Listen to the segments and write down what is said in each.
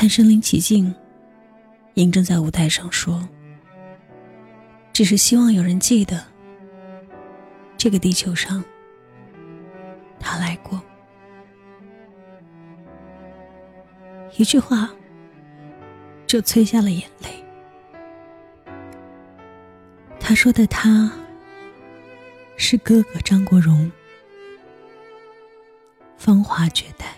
他身临其境，嬴政在舞台上说：“只是希望有人记得，这个地球上，他来过。”一句话，就催下了眼泪。他说的他，是哥哥张国荣，芳华绝代。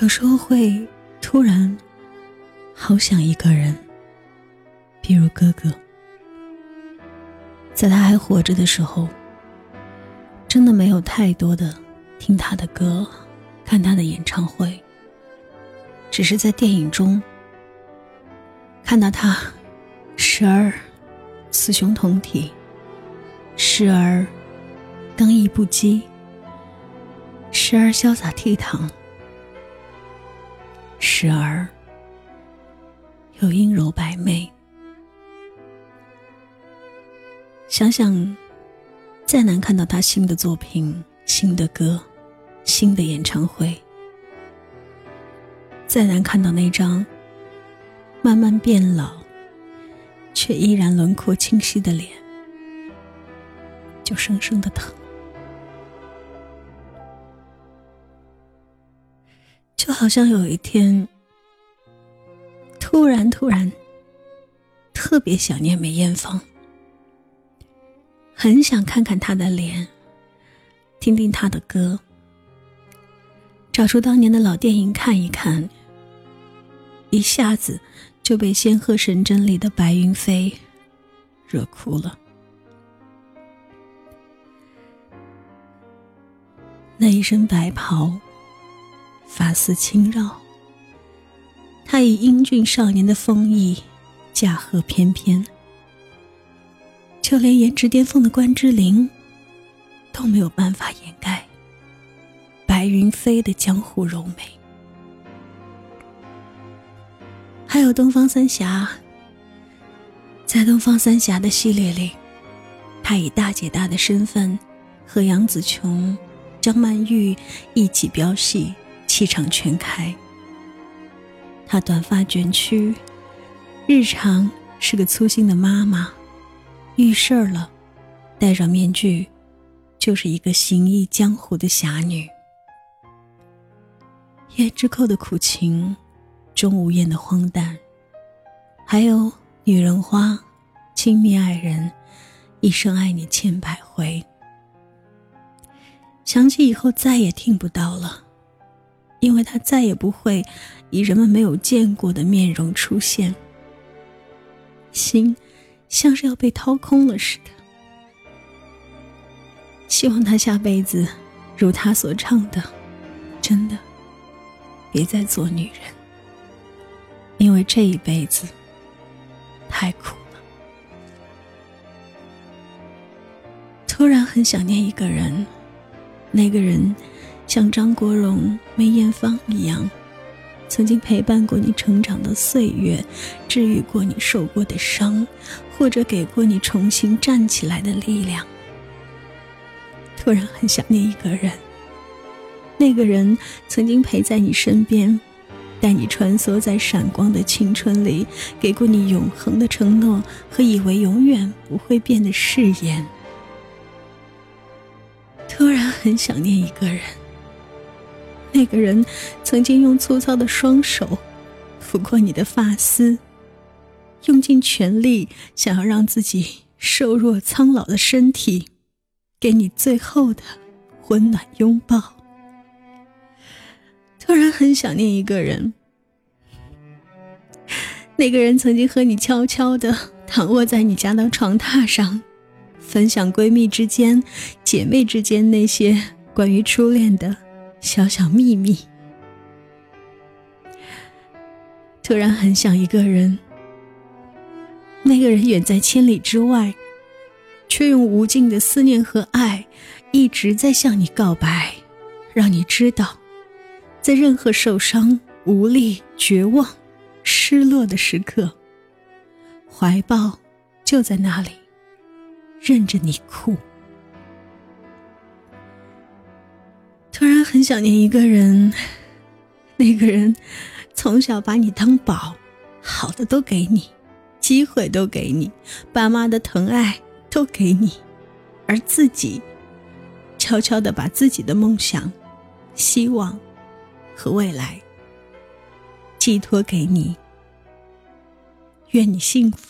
有时候会突然好想一个人，比如哥哥，在他还活着的时候，真的没有太多的听他的歌，看他的演唱会，只是在电影中。看到他，时而雌雄同体，时而刚毅不羁，时而潇洒倜傥，时而又阴柔白媚。想想，再难看到他新的作品、新的歌、新的演唱会，再难看到那张。慢慢变老，却依然轮廓清晰的脸，就生生的疼，就好像有一天，突然突然，特别想念梅艳芳，很想看看她的脸，听听她的歌，找出当年的老电影看一看，一下子。就被《仙鹤神针》里的白云飞惹哭了。那一身白袍，发丝轻绕，他以英俊少年的风韵驾鹤翩翩，就连颜值巅峰的关之琳都没有办法掩盖白云飞的江湖柔美。还有东方三侠，在东方三侠的系列里，他以大姐大的身份和杨紫琼、张曼玉一起飙戏，气场全开。她短发卷曲，日常是个粗心的妈妈，遇事儿了，戴上面具，就是一个行医江湖的侠女。胭脂扣的苦情。钟无艳的荒诞，还有女人花，亲密爱人，一生爱你千百回。想起以后再也听不到了，因为他再也不会以人们没有见过的面容出现。心像是要被掏空了似的。希望他下辈子如他所唱的，真的别再做女人。因为这一辈子太苦了，突然很想念一个人，那个人像张国荣、梅艳芳一样，曾经陪伴过你成长的岁月，治愈过你受过的伤，或者给过你重新站起来的力量。突然很想念一个人，那个人曾经陪在你身边。带你穿梭在闪光的青春里，给过你永恒的承诺和以为永远不会变的誓言。突然很想念一个人，那个人曾经用粗糙的双手抚过你的发丝，用尽全力想要让自己瘦弱苍老的身体给你最后的温暖拥抱。突然很想念一个人，那个人曾经和你悄悄的躺卧在你家的床榻上，分享闺蜜之间、姐妹之间那些关于初恋的小小秘密。突然很想一个人，那个人远在千里之外，却用无尽的思念和爱，一直在向你告白，让你知道。在任何受伤、无力、绝望、失落的时刻，怀抱就在那里，任着你哭。很想念一个人，那个人从小把你当宝，好的都给你，机会都给你，爸妈的疼爱都给你，而自己悄悄的把自己的梦想、希望和未来寄托给你。愿你幸福。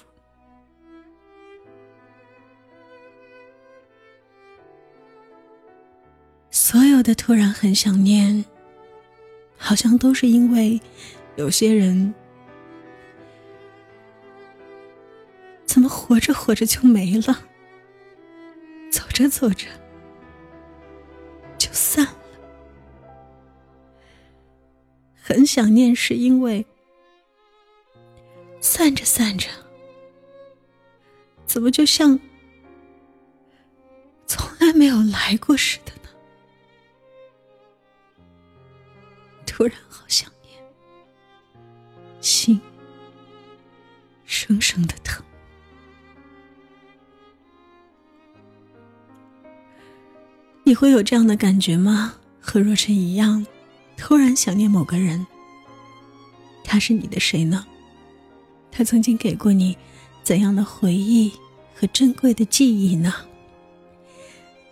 所有的突然很想念，好像都是因为有些人怎么活着活着就没了，走着走着就散了。很想念，是因为散着散着，怎么就像从来没有来过似的。突然好想念，心生生的疼。你会有这样的感觉吗？和若尘一样，突然想念某个人。他是你的谁呢？他曾经给过你怎样的回忆和珍贵的记忆呢？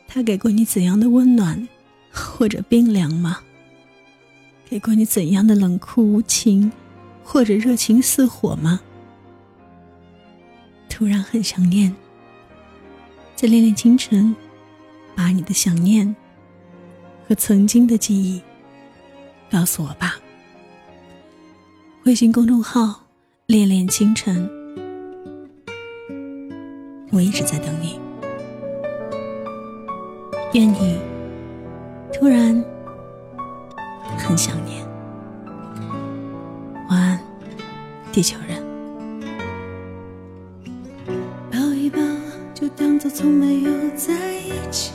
他给过你怎样的温暖或者冰凉吗？给过你怎样的冷酷无情，或者热情似火吗？突然很想念，在恋恋清晨，把你的想念和曾经的记忆告诉我吧。微信公众号“恋恋清晨”，我一直在等你。愿你突然。很想念，晚安，地球人。抱一抱，就当作从没有在一起，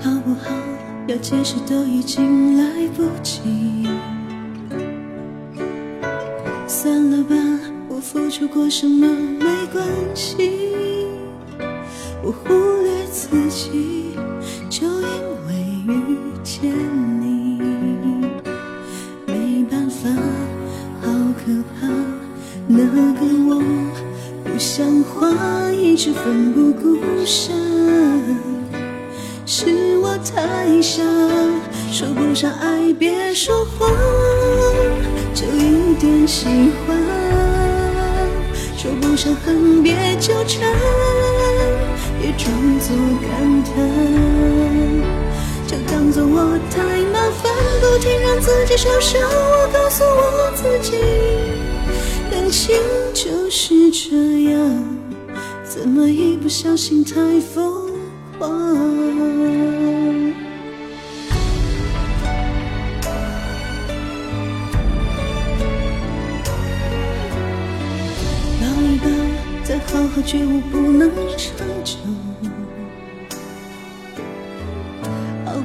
好不好？要解释都已经来不及。算了吧，我付出过什么没关系，我忽略自己，就因。见你，没办法，好可怕。那个我不像话，一直奋不顾身。是我太傻，说不上爱别说谎，就一点喜欢。说不上恨别纠缠，别装作感叹。就当作我太麻烦，不停让自己受伤。我告诉我自己，感情就是这样，怎么一不小心太疯狂？抱一抱，再好好觉悟，不能长久。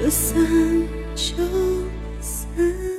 说散就散。